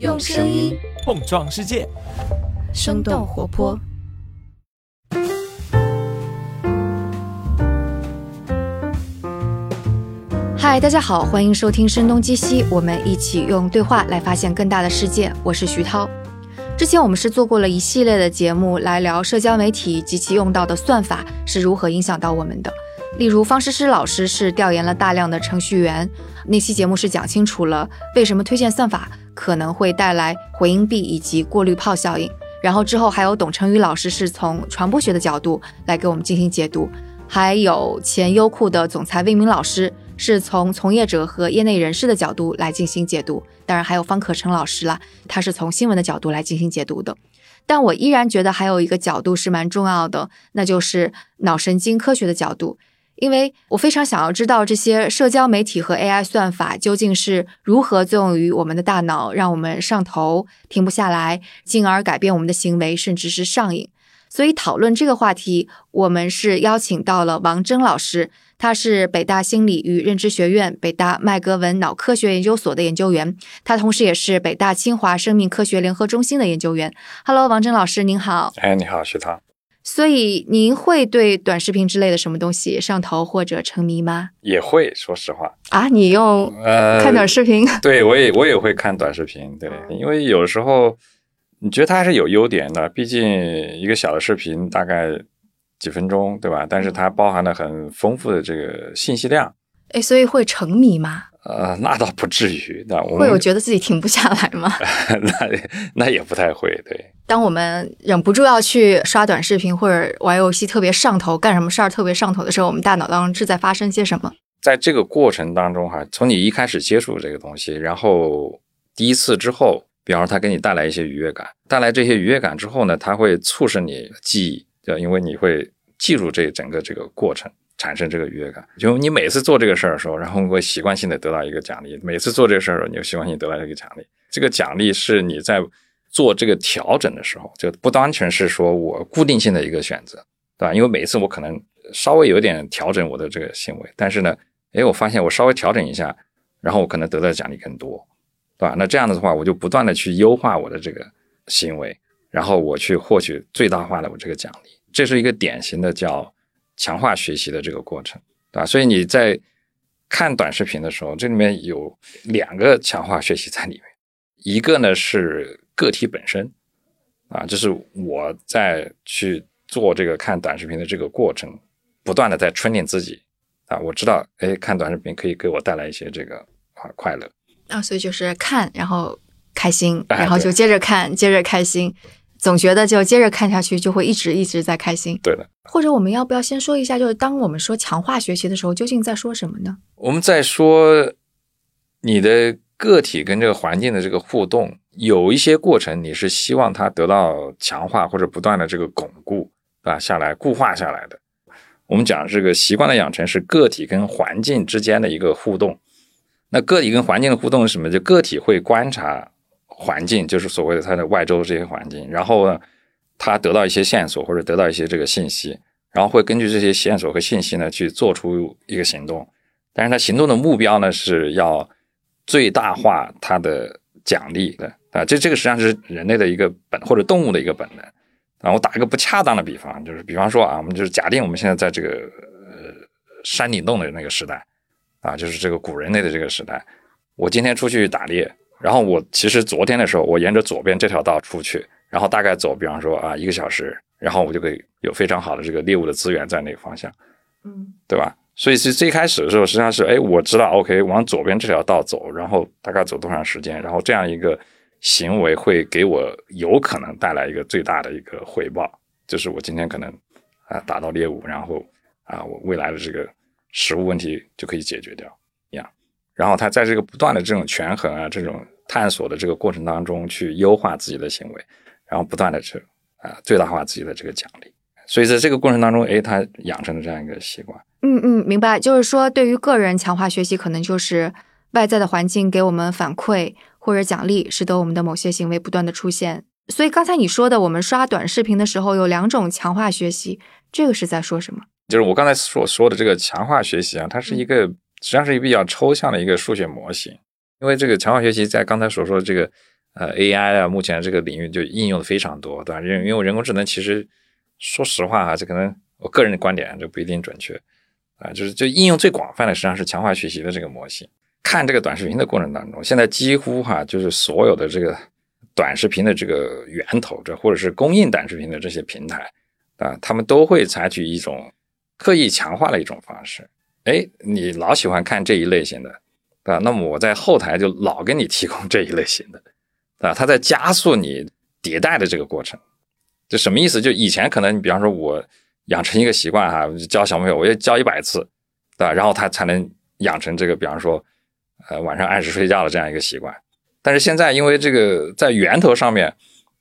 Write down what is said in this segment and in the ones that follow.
用声音碰撞世界，生动活泼。嗨，大家好，欢迎收听《声东击西》，我们一起用对话来发现更大的世界。我是徐涛。之前我们是做过了一系列的节目来聊社交媒体及其用到的算法是如何影响到我们的。例如，方诗诗老师是调研了大量的程序员，那期节目是讲清楚了为什么推荐算法可能会带来回音壁以及过滤泡效应。然后之后还有董成宇老师是从传播学的角度来给我们进行解读，还有前优酷的总裁魏明老师是从从业者和业内人士的角度来进行解读。当然还有方可成老师啦，他是从新闻的角度来进行解读的。但我依然觉得还有一个角度是蛮重要的，那就是脑神经科学的角度。因为我非常想要知道这些社交媒体和 AI 算法究竟是如何作用于我们的大脑，让我们上头、停不下来，进而改变我们的行为，甚至是上瘾。所以讨论这个话题，我们是邀请到了王峥老师，他是北大心理与认知学院、北大麦格文脑科学研究所的研究员，他同时也是北大清华生命科学联合中心的研究员。Hello，王峥老师，您好。哎，你好，徐涛。所以您会对短视频之类的什么东西上头或者沉迷吗？也会，说实话啊，你用呃看短视频？对我也我也会看短视频，对，因为有时候你觉得它还是有优点的，毕竟一个小的视频大概几分钟，对吧？但是它包含了很丰富的这个信息量，哎，所以会沉迷吗？呃，那倒不至于，那我会有觉得自己停不下来吗？那那也不太会，对。当我们忍不住要去刷短视频或者玩游戏特别上头，干什么事儿特别上头的时候，我们大脑当中是在发生些什么？在这个过程当中，哈，从你一开始接触这个东西，然后第一次之后，比方说它给你带来一些愉悦感，带来这些愉悦感之后呢，它会促使你记忆，对，因为你会记住这整个这个过程。产生这个愉悦感，就你每次做这个事儿的时候，然后会习惯性的得到一个奖励。每次做这个事儿，你就习惯性得到一个奖励。这个奖励是你在做这个调整的时候，就不单纯是说我固定性的一个选择，对吧？因为每次我可能稍微有点调整我的这个行为，但是呢，哎，我发现我稍微调整一下，然后我可能得到奖励更多，对吧？那这样子的话，我就不断的去优化我的这个行为，然后我去获取最大化的我这个奖励。这是一个典型的叫。强化学习的这个过程，对吧？所以你在看短视频的时候，这里面有两个强化学习在里面。一个呢是个体本身，啊，就是我在去做这个看短视频的这个过程，不断的在 training 自己，啊，我知道，哎，看短视频可以给我带来一些这个啊快乐。啊，所以就是看，然后开心，然后就接着看，接着开心。总觉得就接着看下去，就会一直一直在开心。对的。或者我们要不要先说一下，就是当我们说强化学习的时候，究竟在说什么呢？我们在说你的个体跟这个环境的这个互动，有一些过程你是希望它得到强化或者不断的这个巩固啊下来固化下来的。我们讲这个习惯的养成是个体跟环境之间的一个互动。那个体跟环境的互动是什么？就个体会观察。环境就是所谓的它的外周这些环境，然后呢，他得到一些线索或者得到一些这个信息，然后会根据这些线索和信息呢去做出一个行动，但是他行动的目标呢是要最大化他的奖励的啊，这这个实际上是人类的一个本或者动物的一个本能啊。我打一个不恰当的比方，就是比方说啊，我们就是假定我们现在在这个呃山顶洞的那个时代啊，就是这个古人类的这个时代，我今天出去打猎。然后我其实昨天的时候，我沿着左边这条道出去，然后大概走，比方说啊一个小时，然后我就可以有非常好的这个猎物的资源在那个方向，嗯，对吧？所以是最开始的时候，实际上是哎，我知道，OK，往左边这条道走，然后大概走多长时间，然后这样一个行为会给我有可能带来一个最大的一个回报，就是我今天可能啊打到猎物，然后啊我未来的这个食物问题就可以解决掉。然后他在这个不断的这种权衡啊，这种探索的这个过程当中，去优化自己的行为，然后不断的去啊最大化自己的这个奖励。所以在这个过程当中，哎，他养成了这样一个习惯。嗯嗯，明白。就是说，对于个人强化学习，可能就是外在的环境给我们反馈或者奖励，使得我们的某些行为不断的出现。所以刚才你说的，我们刷短视频的时候有两种强化学习，这个是在说什么？就是我刚才所说的这个强化学习啊，它是一个。实际上是一个比较抽象的一个数学模型，因为这个强化学习在刚才所说的这个呃 AI 啊，目前这个领域就应用的非常多，对吧？因因为人工智能其实说实话啊，这可能我个人的观点就不一定准确啊，就是就应用最广泛的实际上是强化学习的这个模型。看这个短视频的过程当中，现在几乎哈就是所有的这个短视频的这个源头，这或者是供应短视频的这些平台啊，他们都会采取一种刻意强化的一种方式。哎，你老喜欢看这一类型的，啊，那么我在后台就老给你提供这一类型的，啊，它在加速你迭代的这个过程。这什么意思？就以前可能你比方说我养成一个习惯哈，教小朋友我要教一百次，对吧？然后他才能养成这个，比方说呃晚上按时睡觉的这样一个习惯。但是现在因为这个在源头上面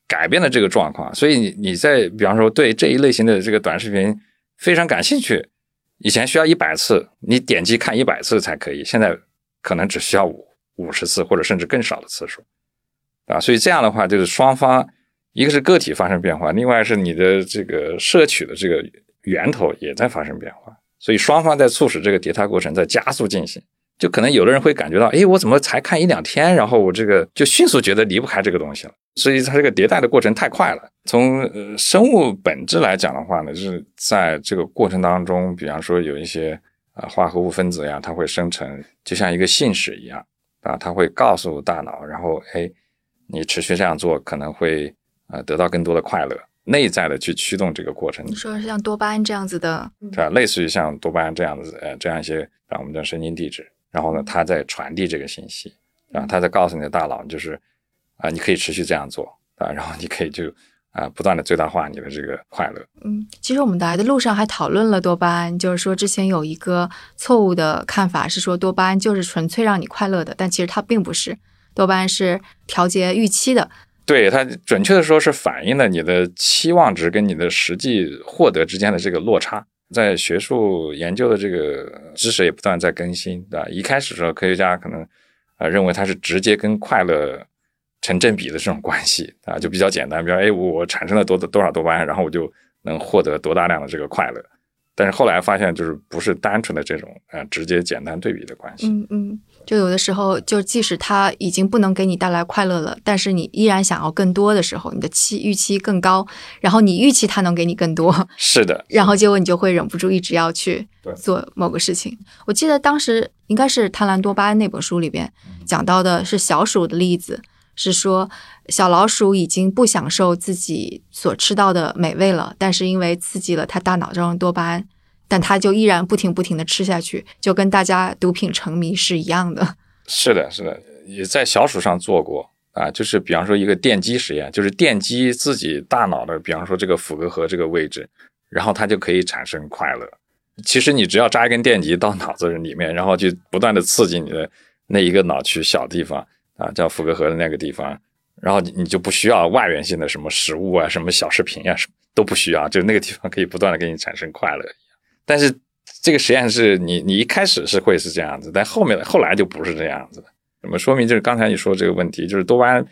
改变了这个状况，所以你你在比方说对这一类型的这个短视频非常感兴趣。以前需要一百次，你点击看一百次才可以，现在可能只需要五五十次或者甚至更少的次数，啊，所以这样的话就是双方一个是个体发生变化，另外是你的这个摄取的这个源头也在发生变化，所以双方在促使这个迭代过程在加速进行。就可能有的人会感觉到，哎，我怎么才看一两天，然后我这个就迅速觉得离不开这个东西了。所以它这个迭代的过程太快了。从呃生物本质来讲的话呢，就是在这个过程当中，比方说有一些啊化合物分子呀，它会生成，就像一个信使一样啊，它会告诉大脑，然后哎，你持续这样做可能会呃得到更多的快乐，内在的去驱动这个过程。你说是像多巴胺这样子的，对吧？类似于像多巴胺这样子呃这样一些啊我们叫神经递质。然后呢，它在传递这个信息，啊，它在告诉你的大脑，就是啊，你可以持续这样做啊，然后你可以就啊，不断的最大化你的这个快乐。嗯，其实我们来的路上还讨论了多巴胺，就是说之前有一个错误的看法是说多巴胺就是纯粹让你快乐的，但其实它并不是，多巴胺是调节预期的。对它准确的说是反映了你的期望值跟你的实际获得之间的这个落差。在学术研究的这个知识也不断在更新，对吧？一开始的时候，科学家可能啊认为它是直接跟快乐成正比的这种关系啊，就比较简单，比如哎，我产生了多多少多巴胺，然后我就能获得多大量的这个快乐。但是后来发现，就是不是单纯的这种啊直接简单对比的关系。嗯嗯，就有的时候，就即使它已经不能给你带来快乐了，但是你依然想要更多的时候，你的期预期更高，然后你预期它能给你更多。是的。然后结果你就会忍不住一直要去做某个事情。我记得当时应该是《贪婪多巴胺》那本书里边讲到的是小鼠的例子。是说，小老鼠已经不享受自己所吃到的美味了，但是因为刺激了它大脑中的多巴胺，但它就依然不停不停的吃下去，就跟大家毒品沉迷是一样的。是的，是的，也在小鼠上做过啊，就是比方说一个电击实验，就是电击自己大脑的，比方说这个腹膈核这个位置，然后它就可以产生快乐。其实你只要扎一根电极到脑子里面，然后就不断的刺激你的那一个脑区小地方。啊，叫福格河的那个地方，然后你你就不需要外源性的什么食物啊，什么小视频啊，什么都不需要，就那个地方可以不断的给你产生快乐。但是这个实验室，你你一开始是会是这样子，但后面的后来就不是这样子的。那么说明就是刚才你说这个问题，就是多巴胺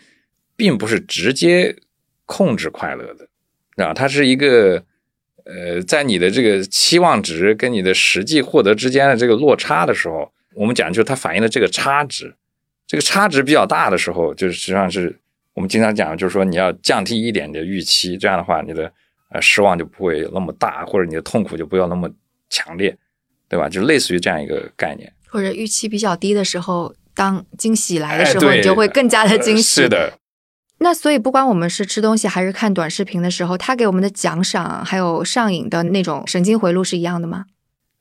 并不是直接控制快乐的，啊，它是一个呃，在你的这个期望值跟你的实际获得之间的这个落差的时候，我们讲就是它反映的这个差值。这个差值比较大的时候，就是实际上是我们经常讲，就是说你要降低一点的预期，这样的话你的呃失望就不会那么大，或者你的痛苦就不要那么强烈，对吧？就类似于这样一个概念。或者预期比较低的时候，当惊喜来的时候，你就会更加的惊喜。是的。那所以不管我们是吃东西还是看短视频的时候，它给我们的奖赏还有上瘾的那种神经回路是一样的吗？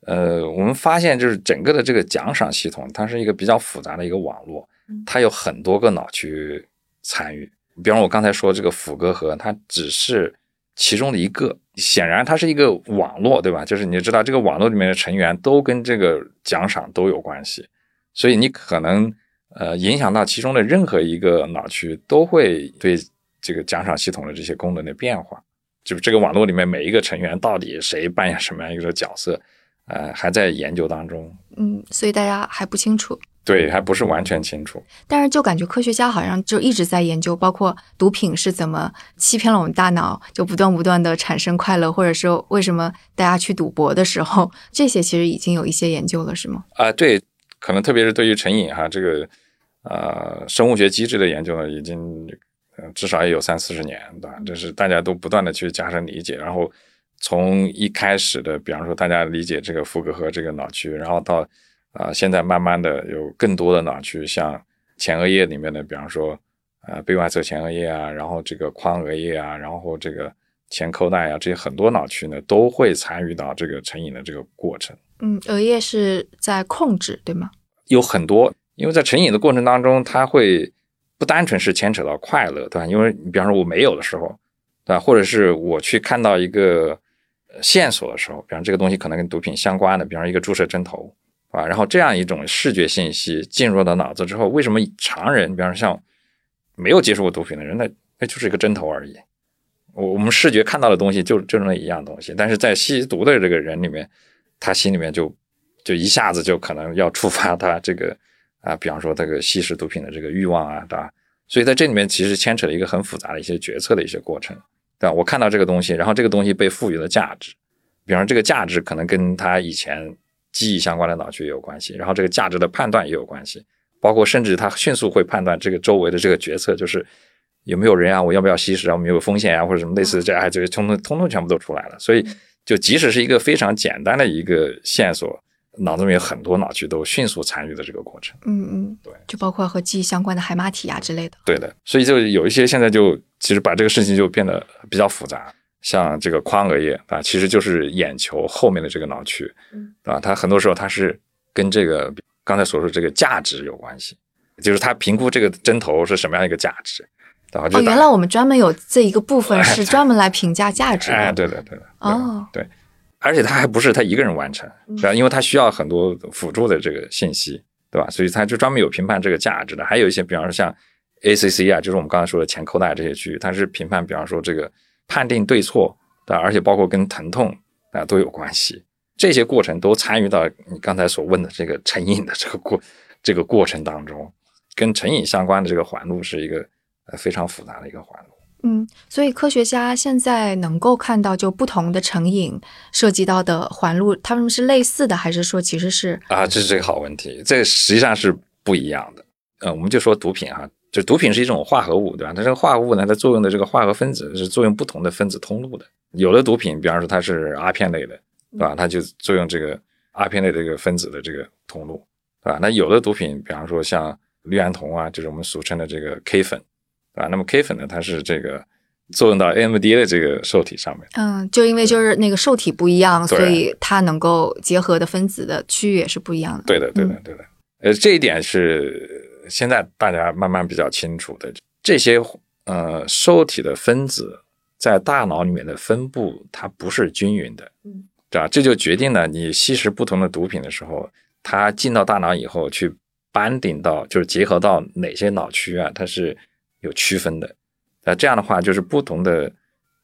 呃，我们发现就是整个的这个奖赏系统，它是一个比较复杂的一个网络。它有很多个脑区参与，比方我刚才说这个腹膈核，它只是其中的一个。显然，它是一个网络，对吧？就是你知道，这个网络里面的成员都跟这个奖赏都有关系，所以你可能呃影响到其中的任何一个脑区，都会对这个奖赏系统的这些功能的变化。就这个网络里面每一个成员到底谁扮演什么样一个角色，呃，还在研究当中。嗯，所以大家还不清楚。对，还不是完全清楚，但是就感觉科学家好像就一直在研究，包括毒品是怎么欺骗了我们大脑，就不断不断的产生快乐，或者说为什么大家去赌博的时候，这些其实已经有一些研究了，是吗？啊，对，可能特别是对于成瘾哈，这个呃生物学机制的研究呢，已经呃至少也有三四十年，对吧？这是大家都不断的去加深理解，然后从一开始的，比方说大家理解这个福格和这个脑区，然后到啊现在慢慢的有更多的脑区，像前额叶里面的，比方说呃背外侧前额叶啊，然后这个眶额叶啊，然后这个前扣带啊，这些很多脑区呢都会参与到这个成瘾的这个过程。嗯，额叶是在控制，对吗？有很多，因为在成瘾的过程当中，它会不单纯是牵扯到快乐，对吧？因为你比方说我没有的时候，对吧？或者是我去看到一个线索的时候，比方这个东西可能跟毒品相关的，比方一个注射针头，啊，然后这样一种视觉信息进入到脑子之后，为什么常人，比方说像没有接触过毒品的人，那那就是一个针头而已。我我们视觉看到的东西就就是那一样东西，但是在吸毒的这个人里面，他心里面就就一下子就可能要触发他这个啊，比方说这个吸食毒品的这个欲望啊，对吧？所以在这里面其实牵扯了一个很复杂的一些决策的一些过程，对吧？我看到这个东西，然后这个东西被赋予了价值，比方说这个价值可能跟他以前记忆相关的脑区也有关系，然后这个价值的判断也有关系，包括甚至他迅速会判断这个周围的这个决策，就是有没有人啊，我要不要吸食啊，有没有风险啊，或者什么类似的这哎，这个通通通通全部都出来了。所以就即使是一个非常简单的一个线索，脑子里面有很多脑区都迅速参与的这个过程。嗯嗯，对，就包括和记忆相关的海马体啊之类的。对的，所以就有一些现在就其实把这个事情就变得比较复杂，像这个眶额叶啊，其实就是眼球后面的这个脑区，嗯，啊，它很多时候它是跟这个刚才所说这个价值有关系，就是它评估这个针头是什么样一个价值，然后就哦，原来我们专门有这一个部分是专门来评价价值的。哎，对的，对的，哦，对，而且他还不是他一个人完成，嗯是吧？因为他需要很多辅助的这个信息，对吧？所以他就专门有评判这个价值的。还有一些，比方说像 ACC 啊，就是我们刚才说的前扣带这些区域，它是评判，比方说这个判定对错，对吧？而且包括跟疼痛啊都有关系。这些过程都参与到你刚才所问的这个成瘾的这个过这个过程当中，跟成瘾相关的这个环路是一个呃非常复杂的一个环路。嗯，所以科学家现在能够看到，就不同的成瘾涉及到的环路，它们是类似的，还是说其实是啊，这是这个好问题，这实际上是不一样的。呃，我们就说毒品哈，就毒品是一种化合物，对吧？它这个化合物呢，它作用的这个化合分子是作用不同的分子通路的。有的毒品，比方说它是阿片类的，对吧？它就作用这个阿片类的这个分子的这个通路，对吧？那有的毒品，比方说像氯胺酮啊，就是我们俗称的这个 K 粉，对吧？那么 K 粉呢，它是这个作用到 AMD 的这个受体上面。嗯，就因为就是那个受体不一样，所以它能够结合的分子的区域也是不一样的。对的，对的，对的。呃，这一点是现在大家慢慢比较清楚的。这些呃受体的分子在大脑里面的分布，它不是均匀的，嗯，对吧？这就决定了你吸食不同的毒品的时候，它进到大脑以后去 banding 顶到，就是结合到哪些脑区啊，它是有区分的。那这样的话，就是不同的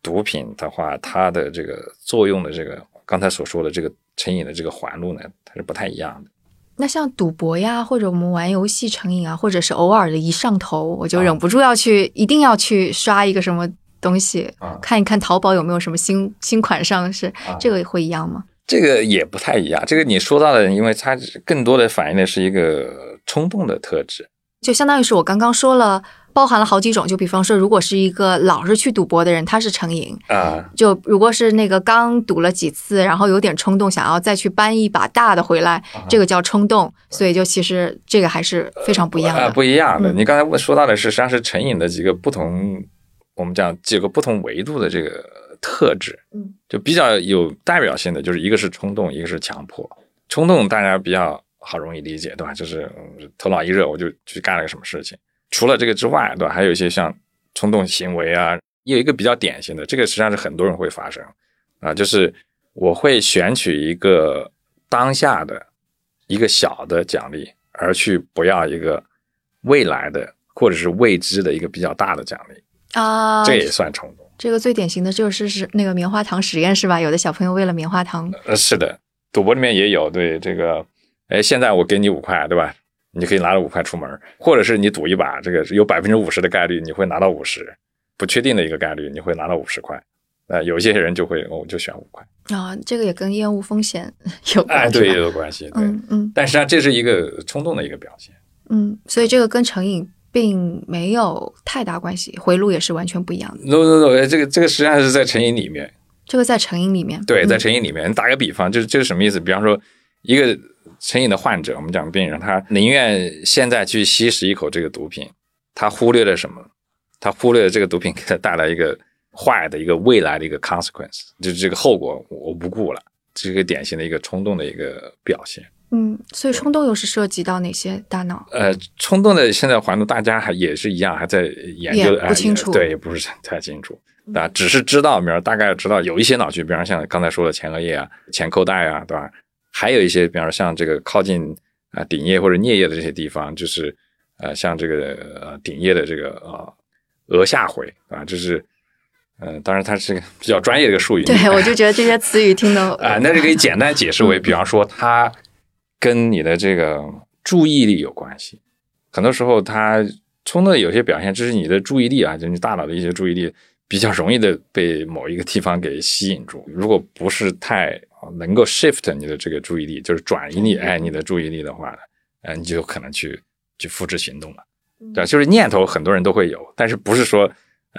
毒品的话，它的这个作用的这个刚才所说的这个成瘾的这个环路呢，它是不太一样的。那像赌博呀，或者我们玩游戏成瘾啊，或者是偶尔的一上头，我就啊忍不住要去，一定要去刷一个什么东西，啊看一看淘宝有没有什么新新款上市，啊这个会一样吗？这个也不太一样。这个你说到的，因为它更多的反映的是一个冲动的特质。就相当于是我刚刚说了，包含了好几种。就比方说，如果是一个老是去赌博的人，他是成瘾；啊，就如果是那个刚赌了几次，然后有点冲动，想要再去搬一把大的回来，啊这个叫冲动。所以就其实这个还是非常不一样啊，的。不一样的。嗯你刚才问说到的是，实际上是成瘾的几个不同，我们讲几个不同维度的这个特质。嗯，就比较有代表性的，就是一个是冲动，一个是强迫。冲动大家比较好容易理解，对吧？就是嗯头脑一热我就去干了个什么事情。除了这个之外，对吧？还有一些像冲动行为啊，有一个比较典型的，这个实际上是很多人会发生啊，就是我会选取一个当下的一个小的奖励，而去不要一个未来的或者是未知的一个比较大的奖励，啊，这也算冲动。这个最典型的就是是那个棉花糖实验是吧？有的小朋友为了棉花糖，呃，是的，赌博里面也有对这个，哎，现在我给你五块，对吧？你可以拿着五块出门，或者是你赌一把，这个有百分之五十的概率你会拿到五十，不确定的一个概率你会拿到五十块。呃，有一些人就会，哦我就选五块，啊，这个也跟厌恶风险 有关，哎，对，也有关系，对。嗯嗯但实际上这是一个冲动的一个表现，嗯，所以这个跟成瘾并没有太大关系，回路也是完全不一样的。no no no，这个这个实际上是在成瘾里面。这个在成瘾里面，对，在嗯成瘾里面，打个比方，就是这是什么意思？比方说，一个成瘾的患者，我们讲病人，他宁愿现在去吸食一口这个毒品，他忽略了什么？他忽略了这个毒品给他带来一个坏的一个未来的一个 consequence，就是这个后果我不顾了，这是一个典型的一个冲动的一个表现。嗯，所以冲动又是涉及到哪些大脑？呃，冲动的现在环境大家还也是一样，还在研究，也不清楚哎对，也不是太清楚啊，只是知道，比如大概知道有一些脑区，比方像刚才说的前额叶啊、前扣带啊，对吧？还有一些，比方说像这个靠近啊顶叶或者颞叶的这些地方，就是呃像这个呃顶叶的这个呃额下回啊，就是呃，当然它是个比较专业的一个术语，对，我就觉得这些词语听得 啊，那就可以简单解释为，比方说它跟你的这个注意力有关系。很多时候，它冲动的有些表现，就是你的注意力啊，就是你大脑的一些注意力比较容易的被某一个地方给吸引住。如果不是太啊能够 shift 你的这个注意力，就是转移你哎你的注意力的话呢，呃，你就有可能去去复制行动了。对吧，就是念头很多人都会有，但是不是说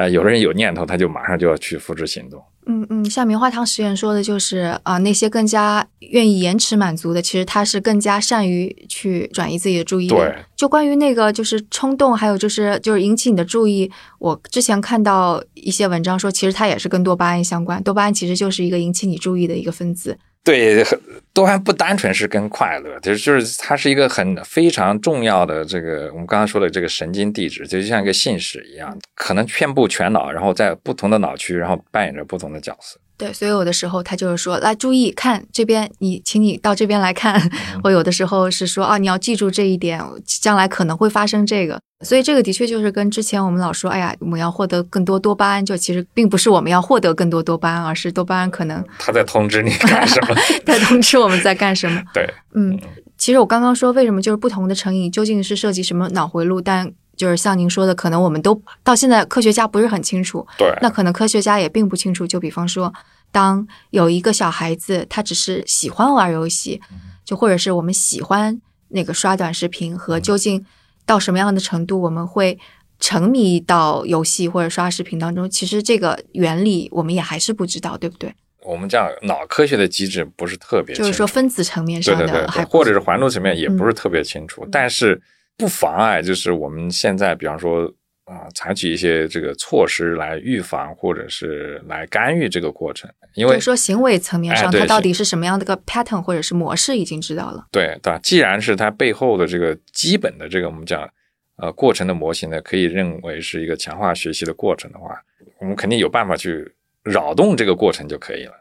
呃有的人有念头他就马上就要去付之行动。嗯嗯，像棉花糖实验说的就是啊、那些更加愿意延迟满足的，其实他是更加善于去转移自己的注意力。对，就关于那个就是冲动，还有就是就是引起你的注意，我之前看到一些文章说，其实它也是跟多巴胺相关，多巴胺其实就是一个引起你注意的一个分子。对，很多还不单纯是跟快乐，就是就是它是一个很非常重要的这个我们刚刚说的这个神经递质，就像一个信使一样，可能遍布全脑，然后在不同的脑区，然后扮演着不同的角色。对，所以有的时候他就是说，来注意看这边，你请你到这边来看。我有的时候是说啊，你要记住这一点，将来可能会发生这个。所以这个的确就是跟之前我们老说，哎呀，我们要获得更多多巴胺，就其实并不是我们要获得更多多巴胺，而是多巴胺可能他在通知你干什么？在通知我们在干什么。对，嗯，其实我刚刚说为什么就是不同的成瘾究竟是涉及什么脑回路，但就是像您说的，可能我们都到现在科学家不是很清楚。对，那可能科学家也并不清楚。就比方说，当有一个小孩子他只是喜欢玩游戏，就或者是我们喜欢那个刷短视频，和究竟到什么样的程度我们会沉迷到游戏或者刷视频当中，其实这个原理我们也还是不知道，对不对？我们讲脑科学的机制不是特别清楚，就是说分子层面对对对上的还对，或者是环路层面也不是嗯。特别清楚，但是不妨碍就是我们现在比方说啊、采取一些这个措施来预防或者是来干预这个过程，因为说行为层面上，它到底是什么样的个 pattern 或者是模式已经知道了。对对吧？既然是它背后的这个基本的这个我们讲呃过程的模型呢，可以认为是一个强化学习的过程的话，我们肯定有办法去扰动这个过程就可以了。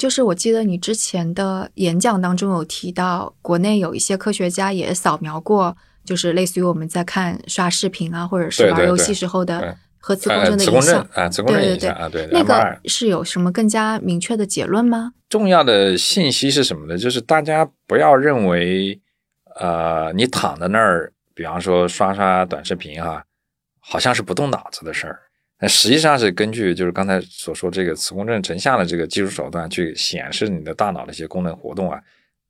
就是我记得你之前的演讲当中有提到，国内有一些科学家也扫描过，就是类似于我们在看刷视频啊，或者是玩游戏时候对的核磁共呃，振的磁共振影响。啊，磁共振对对对影响啊，对那个是有什么更加明确的结论吗？重要的信息是什么呢？就是大家不要认为，呃，你躺在那儿，比方说刷刷短视频啊，好像是不动脑子的事儿。那实际上是根据就是刚才所说这个磁共振成像的这个技术手段去显示你的大脑的一些功能活动啊，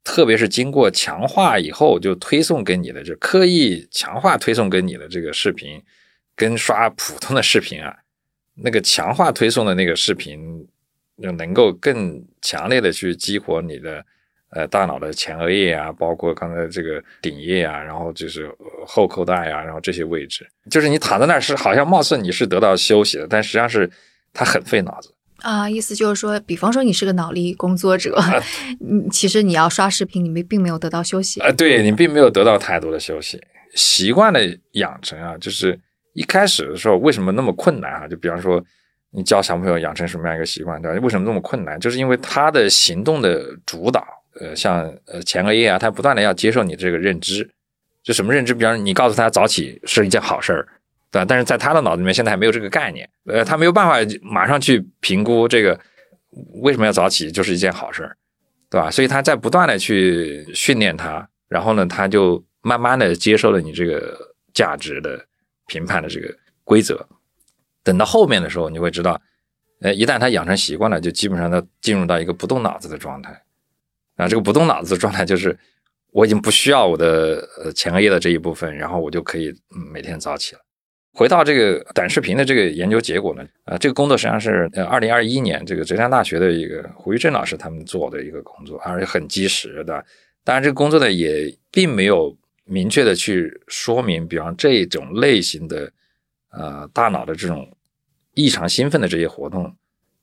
特别是经过强化以后就推送给你的，就刻意强化推送给你的这个视频，跟刷普通的视频啊，那个强化推送的那个视频，就能够更强烈的去激活你的呃大脑的前额叶啊，包括刚才这个顶叶啊，然后就是呃后扣带啊，然后这些位置，就是你躺在那儿是好像貌似你是得到休息的，但实际上是它很费脑子。啊，意思就是说，比方说你是个脑力工作者，嗯，其实你要刷视频，你没并没有得到休息。啊，对你并没有得到太多的休息。习惯的养成啊，就是一开始的时候为什么那么困难啊？就比方说，你教小朋友养成什么样一个习惯，对吧？为什么那么困难？就是因为他的行动的主导，呃，像呃前额叶啊，他不断的要接受你这个认知，就什么认知？比方你告诉他早起是一件好事儿，对吧？但是在他的脑子里面现在还没有这个概念，呃，他没有办法马上去评估这个为什么要早起就是一件好事儿，对吧？所以他在不断的去训练他，然后呢，他就慢慢的接受了你这个价值的评判的这个规则。等到后面的时候，你会知道，呃，一旦他养成习惯了，就基本上他进入到一个不动脑子的状态。啊，这个不动脑子的状态就是我已经不需要我的呃前额叶的这一部分，然后我就可以每天早起了。回到这个短视频的这个研究结果呢，呃，这个工作实际上是呃二零二一年这个浙江大学的一个胡玉正老师他们做的一个工作，而且很及时的。当然，这个工作呢也并没有明确的去说明，比方这种类型的呃大脑的这种异常兴奋的这些活动，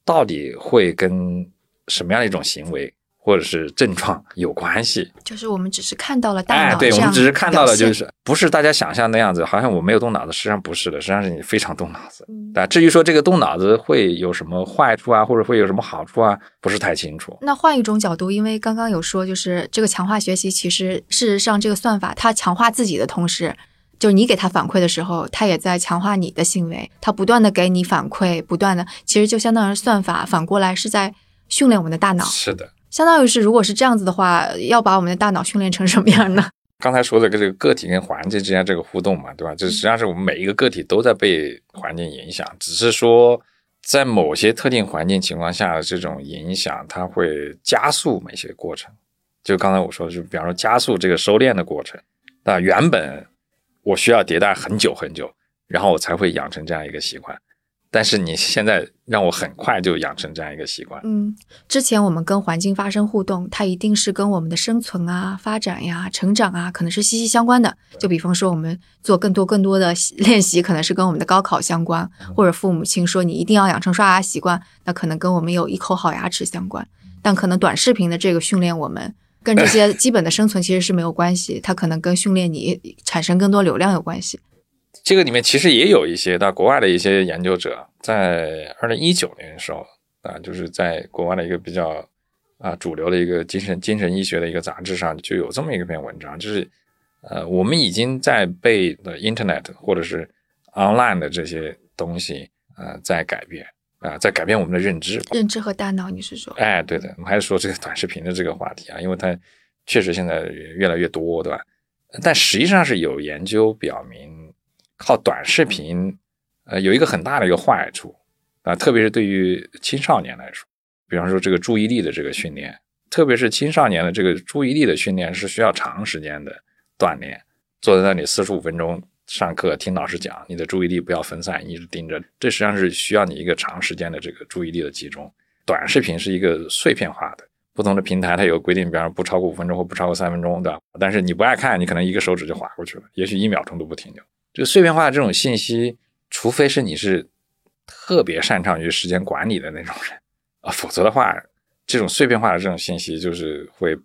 到底会跟什么样的一种行为？或者是症状有关系，就是我们只是看到了大脑，哎，对我们只是看到了，就是不是大家想象那样子，好像我没有动脑子，实际上不是的，实际上是你非常动脑子。但至于说这个动脑子会有什么坏处啊，或者会有什么好处啊，不是太清楚。那换一种角度，因为刚刚有说，就是这个强化学习，其实事实上这个算法它强化自己的同时，就是你给它反馈的时候，它也在强化你的行为，它不断的给你反馈，不断的，其实就相当于算法反过来是在训练我们的大脑。是的。相当于是，如果是这样子的话，要把我们的大脑训练成什么样呢？刚才说的跟这个个体跟环境之间这个互动嘛，对吧？这实际上是我们每一个个体都在被环境影响，只是说在某些特定环境情况下的这种影响，它会加速某些过程。就刚才我说的，就比方说加速这个收敛的过程。那原本我需要迭代很久很久，然后我才会养成这样一个习惯。但是你现在让我很快就养成这样一个习惯。嗯，之前我们跟环境发生互动，它一定是跟我们的生存啊、发展呀、成长啊，可能是息息相关的。就比方说，我们做更多更多的练习，可能是跟我们的高考相关；或者父母亲说你一定要养成刷牙习惯，那可能跟我们有一口好牙齿相关。但可能短视频的这个训练，我们跟这些基本的生存其实是没有关系，它可能跟训练你产生更多流量有关系。这个里面其实也有一些到国外的一些研究者，在二零一九年的时候啊，就是在国外的一个比较啊主流的一个精神精神医学的一个杂志上，就有这么一个篇文章，就是呃，我们已经在被的 Internet 或者是 online 的这些东西呃在改变啊，在改变我们的认知，认知和大脑，你是说？哎，对的，我们还是说这个短视频的这个话题啊，因为它确实现在越来越多，对吧？但实际上是有研究表明。靠短视频，呃，有一个很大的一个坏处啊，特别是对于青少年来说，比方说这个注意力的这个训练，特别是青少年的这个注意力的训练是需要长时间的锻炼，坐在那里四十五分钟上课听老师讲，你的注意力不要分散，一直盯着，这实际上是需要你一个长时间的这个注意力的集中。短视频是一个碎片化的，不同的平台它有规定，比方说不超过五分钟或不超过三分钟，对吧？但是你不爱看，你可能一个手指就划过去了，也许一秒钟都不停留。这个碎片化的这种信息，除非是你是特别擅长于时间管理的那种人啊，否则的话，这种碎片化的这种信息就是会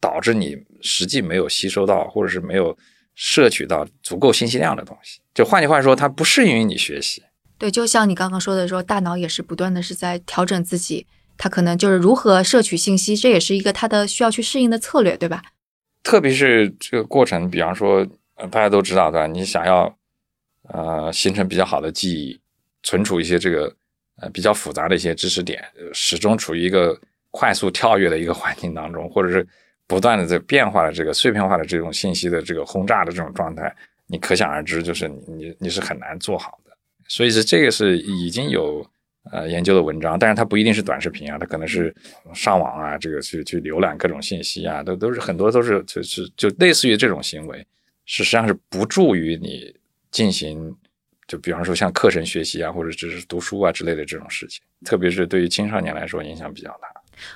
导致你实际没有吸收到，或者是没有摄取到足够信息量的东西。就换句话说，它不适应于你学习。对，就像你刚刚说的，说大脑也是不断的是在调整自己，它可能就是如何摄取信息，这也是一个它的需要去适应的策略，对吧？特别是这个过程，比方说，大家都知道对吧？你想要。呃，形成比较好的记忆，存储一些这个呃比较复杂的一些知识点，始终处于一个快速跳跃的一个环境当中，或者是不断的在变化的这个碎片化的这种信息的这个轰炸的这种状态，你可想而知，就是你你你是很难做好的。所以是这个是已经有呃研究的文章，但是它不一定是短视频啊，它可能是上网啊，这个去去浏览各种信息啊，都都是很多都是就是就类似于这种行为，实际上是不助于你。进行，就比方说像课程学习啊，或者只是读书啊之类的这种事情，特别是对于青少年来说影响比较大。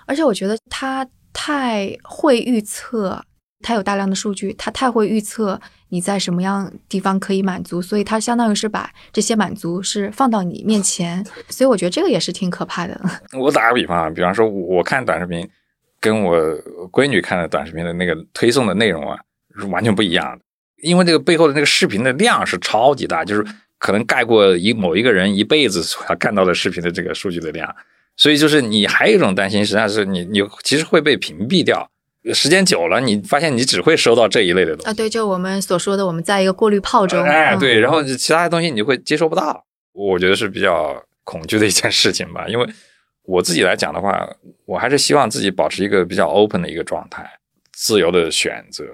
而且我觉得他太会预测，他有大量的数据，他太会预测你在什么样地方可以满足，所以他相当于是把这些满足是放到你面前，所以我觉得这个也是挺可怕的。我打个比方啊，比方说我看短视频，跟我闺女看的短视频的那个推送的内容啊，是完全不一样的。因为这个背后的那个视频的量是超级大，就是可能盖过一某一个人一辈子所要看到的视频的这个数据的量，所以就是你还有一种担心，实际上是你你其实会被屏蔽掉，时间久了，你发现你只会收到这一类的东西啊。对，就我们所说的，我们在一个过滤泡中，哎，对，然后其他的东西你就会接收不到，我觉得是比较恐惧的一件事情吧。因为我自己来讲的话，我还是希望自己保持一个比较 open 的一个状态，自由的选择。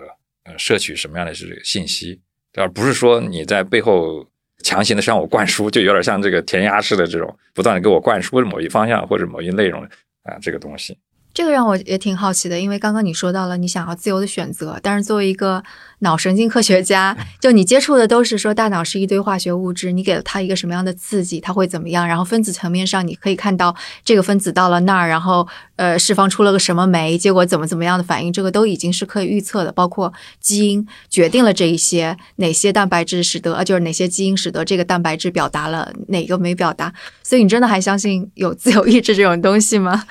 摄取什么样的是这个信息，而不是说你在背后强行的向我灌输，就有点像这个填鸭式的这种，不断的给我灌输某一方向或者某一内容啊，这个东西。这个让我也挺好奇的，因为刚刚你说到了你想要自由的选择，但是作为一个脑神经科学家，就你接触的都是说大脑是一堆化学物质，你给了它一个什么样的刺激，它会怎么样？然后分子层面上，你可以看到这个分子到了那儿，然后呃释放出了个什么酶，结果怎么怎么样的反应，这个都已经是可以预测的。包括基因决定了这一些，哪些蛋白质使得，呃就是哪些基因使得这个蛋白质表达了，哪个没表达。所以你真的还相信有自由意志这种东西吗？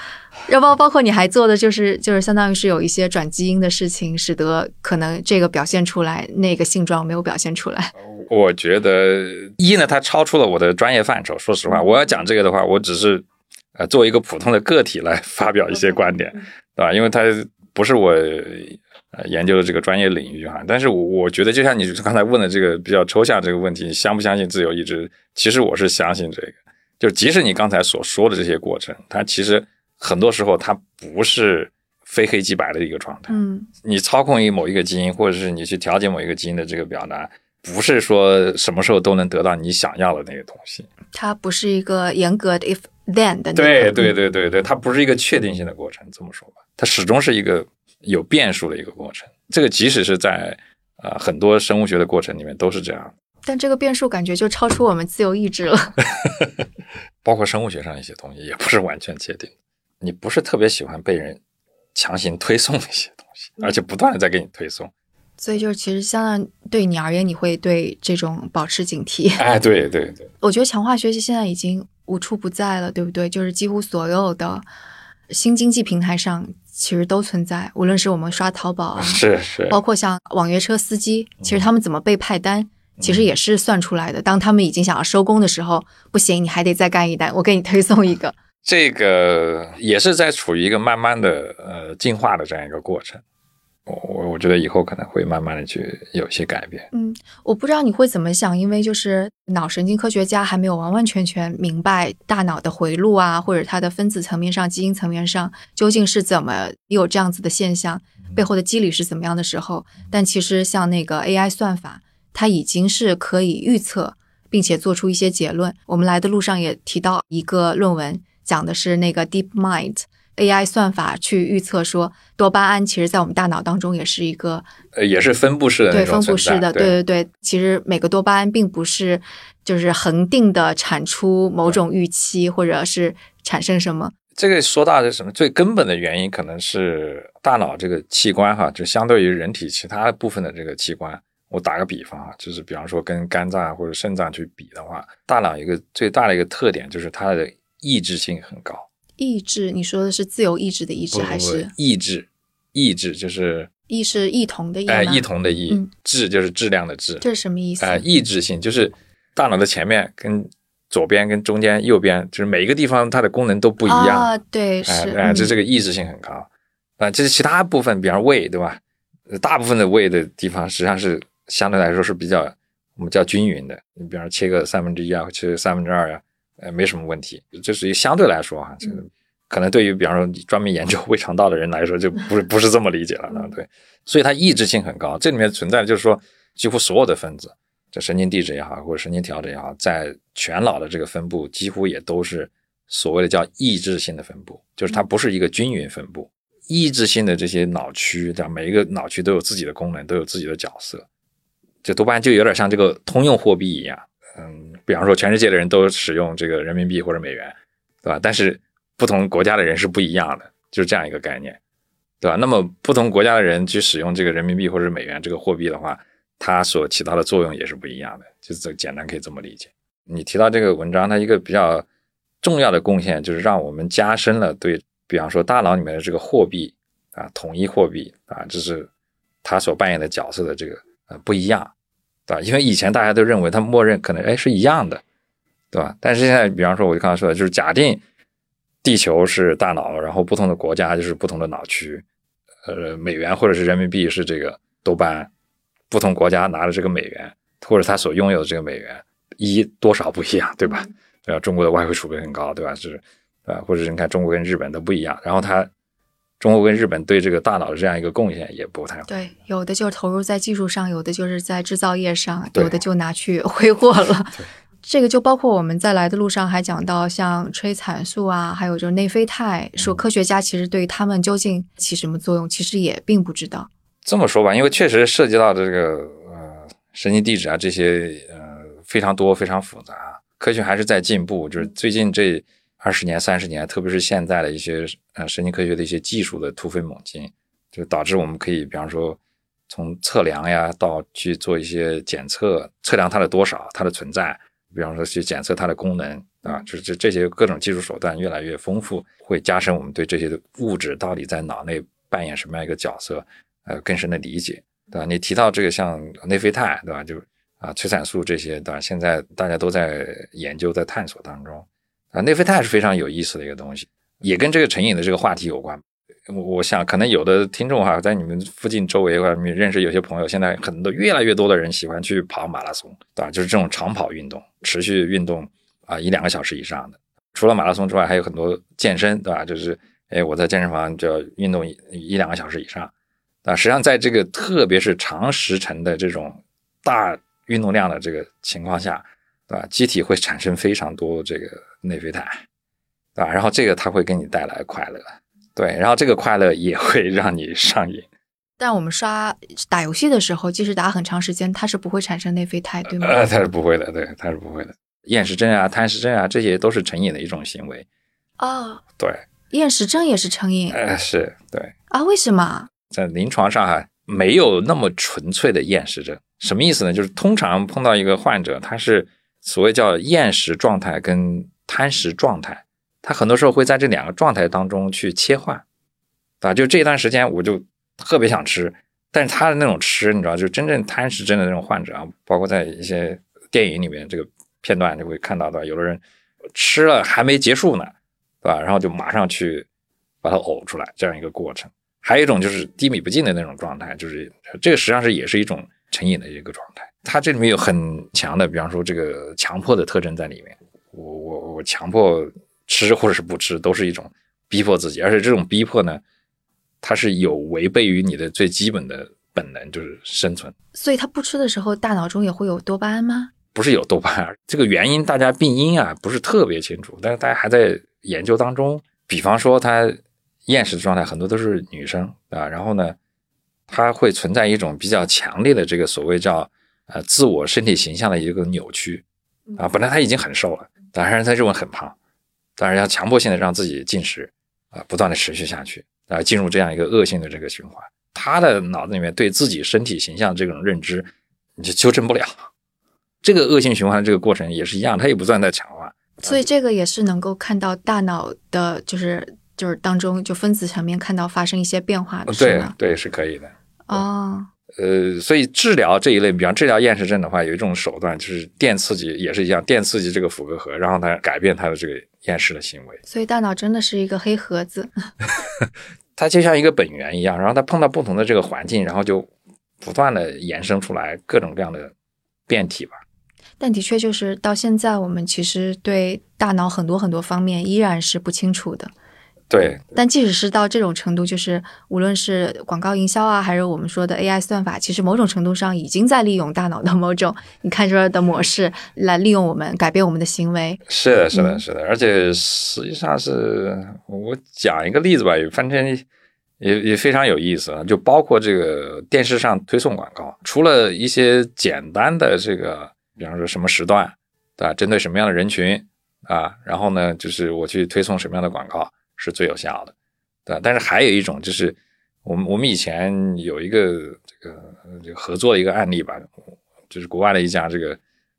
然后包括你还做的就是就是相当于是有一些转基因的事情，使得可能这个表现出来，那个性状没有表现出来。我觉得一呢，它超出了我的专业范畴。说实话，我要讲这个的话，我只是呃作为一个普通的个体来发表一些观点，对吧？因为它不是我呃研究的这个专业领域哈。但是我我觉得，就像你刚才问的这个比较抽象这个问题，相不相信自由意志？其实我是相信这个，就即使你刚才所说的这些过程，它其实。很多时候它不是非黑即白的一个状态。嗯，你操控一某一个基因，或者是你去调节某一个基因的这个表达，不是说什么时候都能得到你想要的那个东西。它不是一个严格的 if then 的。对对对对对，它不是一个确定性的过程。这么说吧，它始终是一个有变数的一个过程。这个即使是在呃很多生物学的过程里面都是这样。但这个变数感觉就超出我们自由意志了。包括生物学上一些东西也不是完全确定。你不是特别喜欢被人强行推送一些东西，而且不断的在给你推送，所以就是其实相当对你而言，你会对这种保持警惕。哎，对对对，我觉得强化学习现在已经无处不在了，对不对？就是几乎所有的新经济平台上其实都存在，无论是我们刷淘宝啊，是是，包括像网约车司机，其实他们怎么被派单，其实也是算出来的。当他们已经想要收工的时候，不行，你还得再干一单，我给你推送一个。这个也是在处于一个慢慢的呃进化的这样一个过程，我我我觉得以后可能会慢慢的去有一些改变。嗯，我不知道你会怎么想，因为就是脑神经科学家还没有完完全全明白大脑的回路啊，或者它的分子层面上、基因层面上究竟是怎么有这样子的现象，背后的机理是怎么样的时候，但其实像那个 AI 算法，它已经是可以预测并且做出一些结论。我们来的路上也提到一个论文。讲的是那个 DeepMind AI 算法去预测说多巴胺，其实在我们大脑当中也是一个呃，也是分布式的对分布式的，对对对。其实每个多巴胺并不是就是恒定的产出某种预期，或者是产生什么。这个说到的什么最根本的原因，可能是大脑这个器官哈，就相对于人体其他部分的这个器官。我打个比方啊，就是比方说跟肝脏或者肾脏去比的话，大脑一个最大的一个特点就是它的。意志性很高，意志，你说的是自由意志的意志还是意志？意志就是意是异同的意，哎，异同的意，质就是质量的质，这是什么意思？哎，意志性就是大脑的前面跟左边跟中间右边，就是每一个地方它的功能都不一样啊。对，是，哎，这这个意志性很高啊。这是其他部分，比方胃，对吧？大部分的胃的地方实际上是相对来说是比较我们叫均匀的。你比方切个三分之一啊，切个三分之二啊。呃，没什么问题，这是一相对来说啊，这个可能对于比方说专门研究胃肠道的人来说，就不是不是这么理解了啊。对，所以它抑制性很高，这里面存在就是说，几乎所有的分子，这神经递质也好，或者神经调整也好，在全脑的这个分布，几乎也都是所谓的叫抑制性的分布，就是它不是一个均匀分布，抑制性的这些脑区，对吧？每一个脑区都有自己的功能，都有自己的角色，就多半就有点像这个通用货币一样。比方说，全世界的人都使用这个人民币或者美元，对吧？但是不同国家的人是不一样的，就是这样一个概念，对吧？那么不同国家的人去使用这个人民币或者美元这个货币的话，它所起到的作用也是不一样的，就这简单可以这么理解。你提到这个文章，它一个比较重要的贡献就是让我们加深了对，比方说大脑里面的这个货币啊，统一货币啊，就是它所扮演的角色的这个呃不一样。对吧？因为以前大家都认为它默认可能哎是一样的，对吧？但是现在，比方说我就刚才说的，就是假定地球是大脑，然后不同的国家就是不同的脑区，呃，美元或者是人民币是这个多巴，不同国家拿的这个美元或者他所拥有的这个美元一多少不一样，对吧？对吧？中国的外汇储备很高，对吧？是啊，或者是你看中国跟日本都不一样，然后它。中国跟日本对这个大脑的这样一个贡献也不太好对，有的就是投入在技术上，有的就是在制造业上，有的就拿去挥霍了。这个就包括我们在来的路上还讲到像催产素啊，还有就是内啡肽，说科学家其实对他们究竟起什么作用，其实也并不知道。这么说吧，因为确实涉及到这个呃神经递质啊这些呃非常多非常复杂，科学还是在进步。就是最近这二十年三十年，特别是现在的一些呃神经科学的一些技术的突飞猛进，就导致我们可以比方说从测量呀到去做一些检测，测量它的多少，它的存在。比方说去检测它的功能啊，就是这这些各种技术手段越来越丰富，会加深我们对这些物质到底在脑内扮演什么样一个角色，呃，更深的理解，对吧？你提到这个像内啡肽，对吧？就啊，催产素这些，对吧？现在大家都在研究，在探索当中啊，内啡肽是非常有意思的一个东西，也跟这个成瘾的这个话题有关。我我想，可能有的听众哈，在你们附近周围，或者认识有些朋友，现在很多越来越多的人喜欢去跑马拉松，对吧？就是这种长跑运动，持续运动啊，一两个小时以上的。除了马拉松之外，还有很多健身，对吧？就是哎，我在健身房就要运动一一两个小时以上，啊，实际上在这个特别是长时程的这种大运动量的这个情况下，对吧？机体会产生非常多这个内啡肽，对吧？然后这个它会给你带来快乐。对，然后这个快乐也会 让你上瘾。但我们刷打游戏的时候，即使打很长时间，它是不会产生内啡肽，对吗？呃，它是不会的，对，它是不会的。厌食症啊、贪食症啊，这些都是成瘾的一种行为。哦，对，厌食症也是成瘾。呃，是对啊，为什么？在临床上啊，没有那么纯粹的厌食症。什么意思呢？就是通常碰到一个患者，他是所谓叫厌食状态跟贪食状态。他很多时候会在这两个状态当中去切换，啊，就这段时间我就特别想吃，但是他的那种吃，你知道，就真正贪食症的那种患者啊，包括在一些电影里面这个片段就会看到的，有的人吃了还没结束呢，对吧？然后就马上去把它呕出来，这样一个过程。还有一种就是低迷不进的那种状态，就是这个实际上是也是一种成瘾的一个状态。它这里面有很强的，比方说这个强迫的特征在里面，我我我强迫。吃或者是不吃都是一种逼迫自己，而且这种逼迫呢，它是有违背于你的最基本的本能，就是生存。所以他不吃的时候，大脑中也会有多巴胺吗？不是有多巴胺，这个原因大家病因啊不是特别清楚，但是大家还在研究当中。比方说他厌食的状态很多都是女生啊，然后呢，他会存在一种比较强烈的这个所谓叫呃自我身体形象的一个扭曲啊，本来他已经很瘦了，但是他认为很胖。但是要强迫性的让自己进食，啊，不断的持续下去，啊，进入这样一个恶性的这个循环。他的脑子里面对自己身体形象这种认知，你就纠正不了。这个恶性循环的这个过程也是一样，它也不断在强化。所以这个也是能够看到大脑的，就是就是当中就分子层面看到发生一些变化的，对对是可以的。哦。呃，所以治疗这一类，比方治疗厌食症的话，有一种手段就是电刺激，也是一样，电刺激这个复合核，然后它改变它的这个厌食的行为。所以大脑真的是一个黑盒子，它就像一个本源一样，然后它碰到不同的这个环境，然后就不断的延伸出来各种各样的变体吧。但的确就是到现在，我们其实对大脑很多很多方面依然是不清楚的。对，但即使是到这种程度，就是无论是广告营销啊，还是我们说的 AI 算法，其实某种程度上已经在利用大脑的某种你看出来的模式来利用我们改变我们的行为。是的，是的，是的，而且实际上是我讲一个例子吧，反正也也非常有意思啊，就包括这个电视上推送广告，除了一些简单的这个，比方说什么时段，对吧？针对什么样的人群啊，然后呢，就是我去推送什么样的广告。是最有效的，对吧？但是还有一种，就是我们我们以前有一个这个这个合作一个案例吧，就是国外的一家这个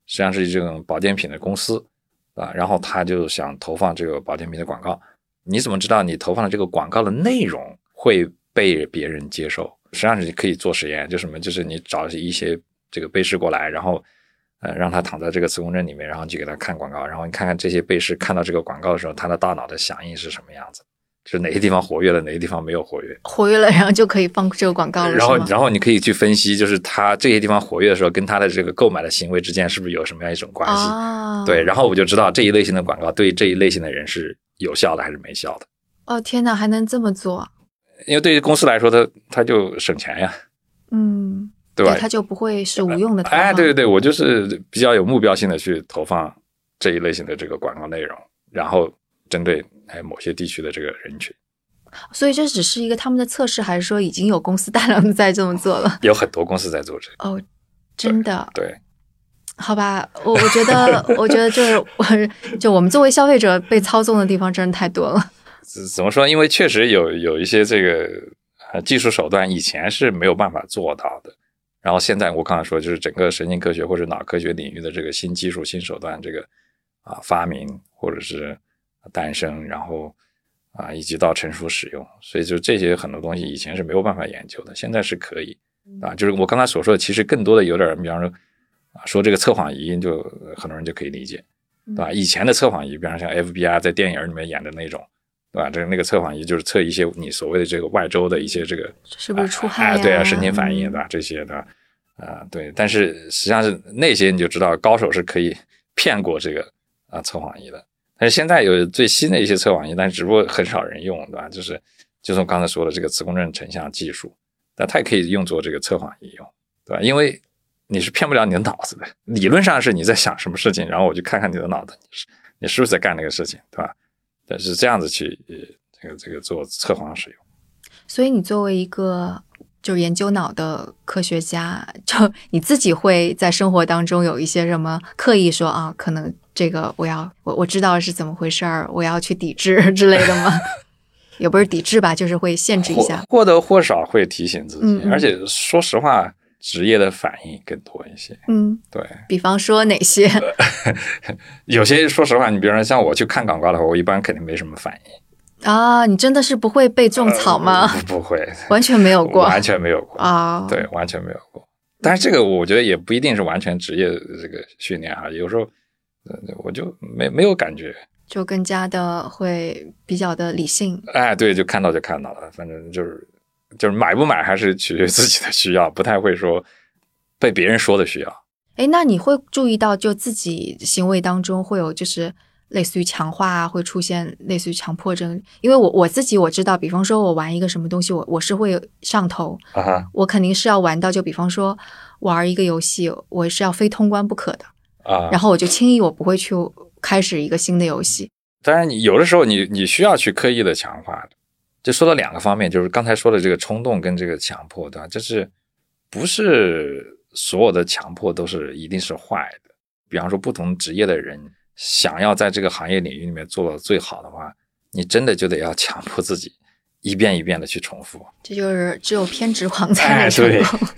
实际上是这种保健品的公司啊，然后他就想投放这个保健品的广告，你怎么知道你投放的这个广告的内容会被别人接受？实际上是可以做实验，就什么，就是你找一些这个被试过来，然后。呃，让他躺在这个磁共振里面，然后去给他看广告，然后你看看这些被试看到这个广告的时候，他的大脑的响应是什么样子，就是哪些地方活跃了，哪些地方没有活跃。活跃了，然后就可以放这个广告了。然后，然后你可以去分析，就是他这些地方活跃的时候，跟他的这个购买的行为之间是不是有什么样一种关系？对，然后我就知道这一类型的广告对这一类型的人是有效的还是没效的。哦，天哪，还能这么做？因为对于公司来说，他他就省钱呀。嗯。对吧？它就不会是无用的投放。哎，对对对，我就是比较有目标性的去投放这一类型的这个广告内容，然后针对哎某些地区的这个人群。所以这只是一个他们的测试，还是说已经有公司大量的在这么做了？有很多公司在做这个。哦，真的。对。好吧，我我觉得，我觉得就是我，就我们作为消费者被操纵的地方真的太多了。怎么说？因为确实有有一些这个呃技术手段以前是没有办法做到的，然后现在我刚才说，就是整个神经科学或者脑科学领域的这个新技术、新手段这个啊发明或者是诞生，然后啊以及到成熟使用，所以就这些很多东西以前是没有办法研究的，现在是可以啊。就是我刚才所说的，其实更多的有点，比方说。啊，说这个测谎仪就很多人就可以理解，对吧？以前的测谎仪，比方像 FBI 在电影里面演的那种，对吧？这个那个测谎仪就是测一些你所谓的这个外周的一些这个是不是出汗啊？对啊，神经反应对吧？这些的啊，对。但是实际上是那些你就知道，高手是可以骗过这个啊测谎仪的。但是现在有最新的一些测谎仪，但只不过很少人用，对吧？就是就是我刚才说的这个磁共振成像技术，那它也可以用作这个测谎仪用，对吧？因为你是骗不了你的脑子的，理论上是你在想什么事情，然后我就看看你的脑子，你是你是不是在干那个事情，对吧？但是这样子去这个这个做测谎使用。所以你作为一个就是研究脑的科学家，就你自己会在生活当中有一些什么刻意说啊，可能这个我要我我知道是怎么回事儿，我要去抵制 之类的吗？也不是抵制吧，就是会限制一下，或多或少会提醒自己，而且说实话。职业的反应更多一些，嗯，对比方说哪些？有些说实话，你比如说像我去看广告的话，我一般肯定没什么反应啊。你真的是不会被种草吗？不会，完全没有过，完全没有过啊。对，完全没有过。但是这个我觉得也不一定是完全职业这个训练哈，有时候我就没没有感觉，就更加的会比较的理性。哎，对，就看到就看到了，反正就是。就是买不买还是取决于自己的需要，不太会说被别人说的需要。哎，那你会注意到就自己行为当中会有就是类似于强化啊，会出现类似于强迫症？因为我我自己我知道，比方说我玩一个什么东西，我我是会上头啊，我肯定是要玩到就比方说玩一个游戏，我是要非通关不可的啊，然后我就轻易我不会去开始一个新的游戏。当然，你有的时候你你需要去刻意的强化的。就说到两个方面，就是刚才说的这个冲动跟这个强迫，对吧？就是不是所有的强迫都是一定是坏的。比方说，不同职业的人想要在这个行业领域里面做到最好的话，你真的就得要强迫自己一遍一遍的去重复。这就是只有偏执狂才能成功。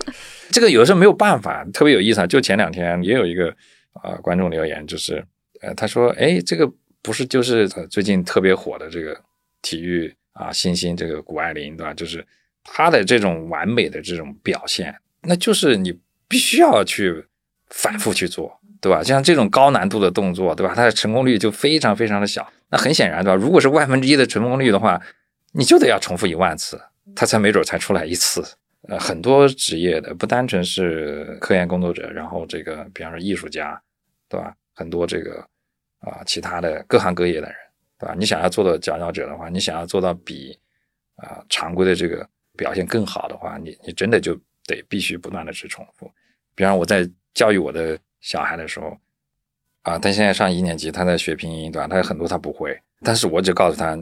这个有的时候没有办法，特别有意思啊！就前两天也有一个啊观众留言，就是呃他说，哎，这个不是就是最近特别火的这个体育。啊，星星这个谷爱凌，对吧？就是她的这种完美的这种表现，那就是你必须要去反复去做，对吧？像这种高难度的动作，对吧？它的成功率就非常非常的小。那很显然，对吧？如果是万分之一的成功率的话，你就得要重复一万次，它才没准才出来一次。呃，很多职业的不单纯是科研工作者，然后这个比方说艺术家，对吧？很多这个啊，其他的各行各业的人。啊，你想要做到佼佼者的话，你想要做到比啊常规的这个表现更好的话，你你真的就得必须不断的去重复。比方我在教育我的小孩的时候，啊，他现在上一年级，他在学拼音，对吧？他有很多他不会，但是我只告诉他，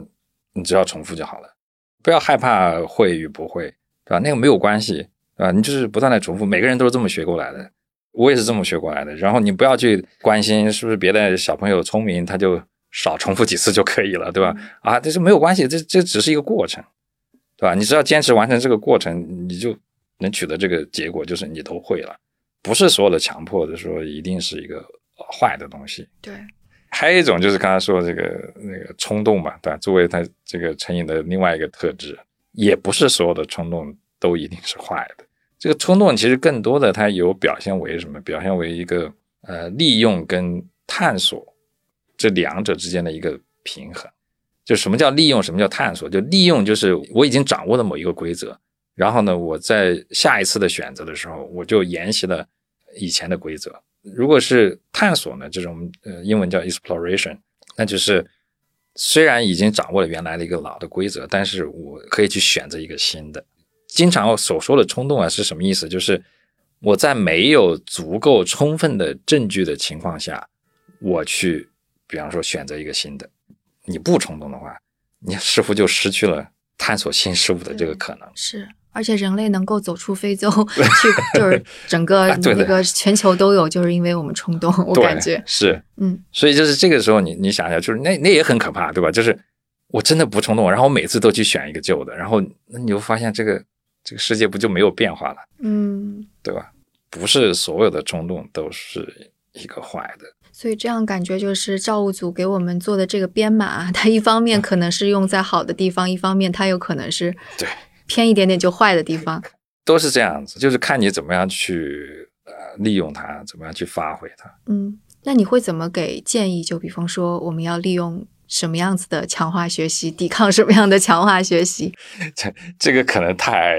你只要重复就好了，不要害怕会与不会，对吧？那个没有关系，对吧？你就是不断的重复，每个人都是这么学过来的，我也是这么学过来的。然后你不要去关心是不是别的小朋友聪明，他就。少重复几次就可以了，对吧？啊，这是没有关系，这这只是一个过程，对吧？你只要坚持完成这个过程，你就能取得这个结果，就是你都会了。不是所有的强迫的说一定是一个坏的东西。对，还有一种就是刚才说这个那个冲动嘛，对吧？作为他这个成瘾的另外一个特质，也不是所有的冲动都一定是坏的。这个冲动其实更多的它有表现为什么？表现为一个呃利用跟探索。这两者之间的一个平衡，就什么叫利用，什么叫探索？就利用就是我已经掌握了某一个规则，然后呢，我在下一次的选择的时候，我就沿袭了以前的规则。如果是探索呢，这种呃英文叫 exploration，那就是虽然已经掌握了原来的一个老的规则，但是我可以去选择一个新的。经常所说的冲动啊是什么意思？就是我在没有足够充分的证据的情况下，我去，比方说选择一个新的，你不冲动的话，你似乎就失去了探索新事物的这个可能。是，而且人类能够走出非洲 去，就是整个那个全球都有，就是因为我们冲动，我感觉，是，嗯，所以就是这个时候你，你想想，就是那那也很可怕，对吧？就是我真的不冲动，然后我每次都去选一个旧的，然后那你就发现这个这个世界不就没有变化了，嗯，对吧？不是所有的冲动都是一个坏的，所以这样感觉就是造物组给我们做的这个编码，它一方面可能是用在好的地方，一方面它有可能是对，偏一点点就坏的地方。都是这样子，就是看你怎么样去呃利用它，怎么样去发挥它。嗯，那你会怎么给建议？就比方说，我们要利用什么样子的强化学习，抵抗什么样的强化学习？这这个可能太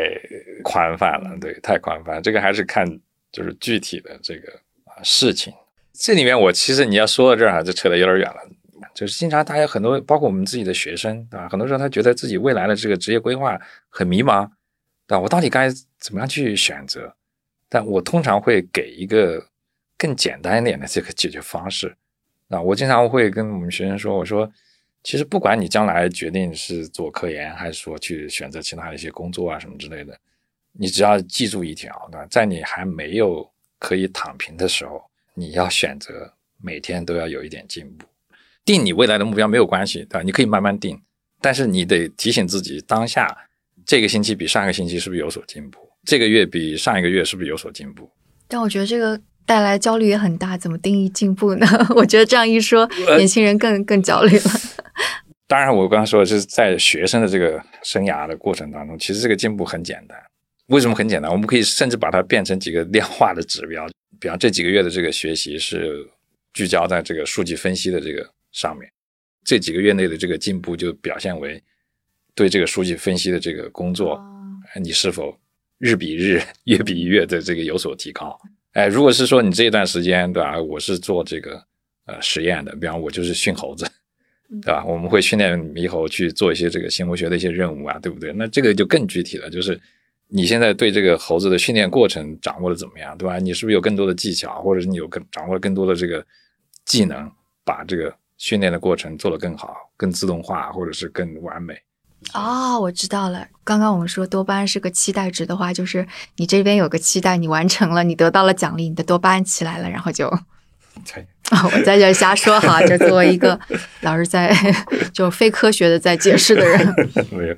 宽泛了，对，太宽泛。这个还是看就是具体的这个啊事情。这里面我其实你要说到这儿啊，就扯得有点远了。就是经常大家很多，包括我们自己的学生，对吧？很多时候他觉得自己未来的这个职业规划很迷茫，对吧？我到底该怎么样去选择？但我通常会给一个更简单一点的这个解决方式。啊，我经常会跟我们学生说，我说，其实不管你将来决定是做科研，还是说去选择其他的一些工作啊什么之类的，你只要记住一条，对吧？在你还没有可以躺平的时候，你要选择每天都要有一点进步。定你未来的目标没有关系，对吧？你可以慢慢定，但是你得提醒自己，当下这个星期比上个星期是不是有所进步？这个月比上一个月是不是有所进步？但我觉得这个带来焦虑也很大，怎么定义进步呢？我觉得这样一说，呃年轻人更更焦虑了。当然，我刚刚说的是在学生的这个生涯的过程当中，其实这个进步很简单。为什么很简单？我们可以甚至把它变成几个量化的指标，比方这几个月的这个学习是聚焦在这个数据分析的这个上面，这几个月内的这个进步就表现为对这个数据分析的这个工作，呃你是否日比日、月比月的这个有所提高？哎，如果是说你这一段时间，对吧？我是做这个呃实验的，比方我就是训猴子，对吧？我们会训练猕猴去做一些这个行为学的一些任务啊，对不对？那这个就更具体了，就是你现在对这个猴子的训练过程掌握的怎么样，对吧？你是不是有更多的技巧，或者是你有更掌握了更多的这个技能，把这个训练的过程做得更好、更自动化，或者是更完美？哦，我知道了。刚刚我们说多巴胺是个期待值的话，就是你这边有个期待，你完成了，你得到了奖励，你的多巴胺起来了，然后就 对，啊，我在这儿瞎说哈，就作为一个 老是在 就非科学的在解释的人，没有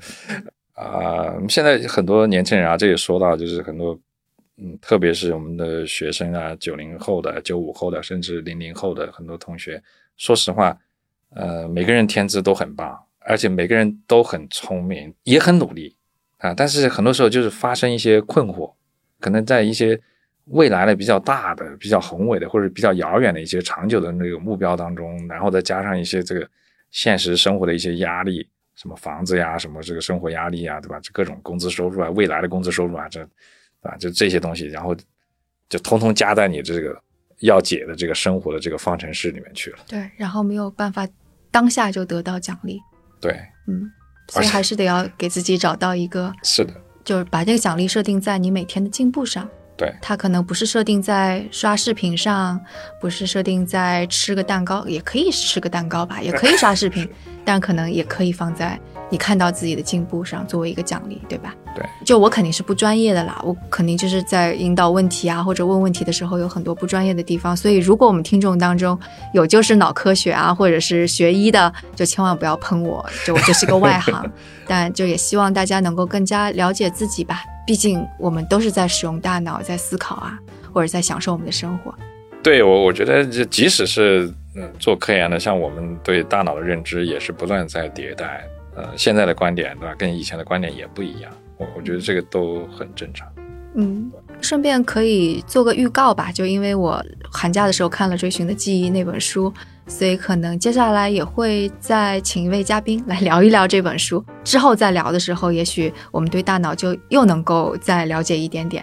啊、现在很多年轻人啊，这也说到，就是很多嗯，特别是我们的学生啊，九零后的、九五后的，甚至零零后的很多同学，说实话，呃，每个人天资都很棒，而且每个人都很聪明，也很努力啊，但是很多时候就是发生一些困惑，可能在一些未来的比较大的、比较宏伟的或者比较遥远的一些长久的那个目标当中，然后再加上一些这个现实生活的一些压力，什么房子呀，什么这个生活压力呀，对吧？这各种工资收入啊，未来的工资收入啊，这啊就这些东西，然后就通通加在你这个要解的这个生活的这个方程式里面去了。对，然后没有办法当下就得到奖励，对，嗯，所以还是得要给自己找到一个，是的，就是把这个奖励设定在你每天的进步上。对，它可能不是设定在刷视频上，不是设定在吃个蛋糕，也可以吃个蛋糕吧，也可以刷视频，但可能也可以放在你看到自己的进步上作为一个奖励，对吧？对，就我肯定是不专业的啦，我肯定就是在引导问题啊或者问问题的时候有很多不专业的地方，所以如果我们听众当中有就是脑科学啊或者是学医的，就千万不要喷我，就我就是个外行，但就也希望大家能够更加了解自己吧。毕竟我们都是在使用大脑，在思考啊，或者在享受我们的生活。对我我觉得这即使是嗯做科研的，像我们对大脑的认知也是不断在迭代。呃，现在的观点对吧，跟以前的观点也不一样。我我觉得这个都很正常。嗯，顺便可以做个预告吧，就因为我寒假的时候看了《追寻的记忆》那本书，所以可能接下来也会再请一位嘉宾来聊一聊这本书。之后再聊的时候，也许我们对大脑就又能够再了解一点点。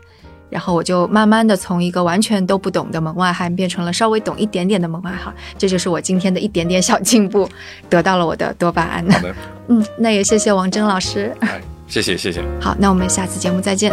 然后我就慢慢的从一个完全都不懂的门外汉变成了稍微懂一点点的门外汉，这就是我今天的一点点小进步，得到了我的多巴胺。好的，嗯，那也谢谢王峥老师。哎，谢谢谢谢。好，那我们下次节目再见。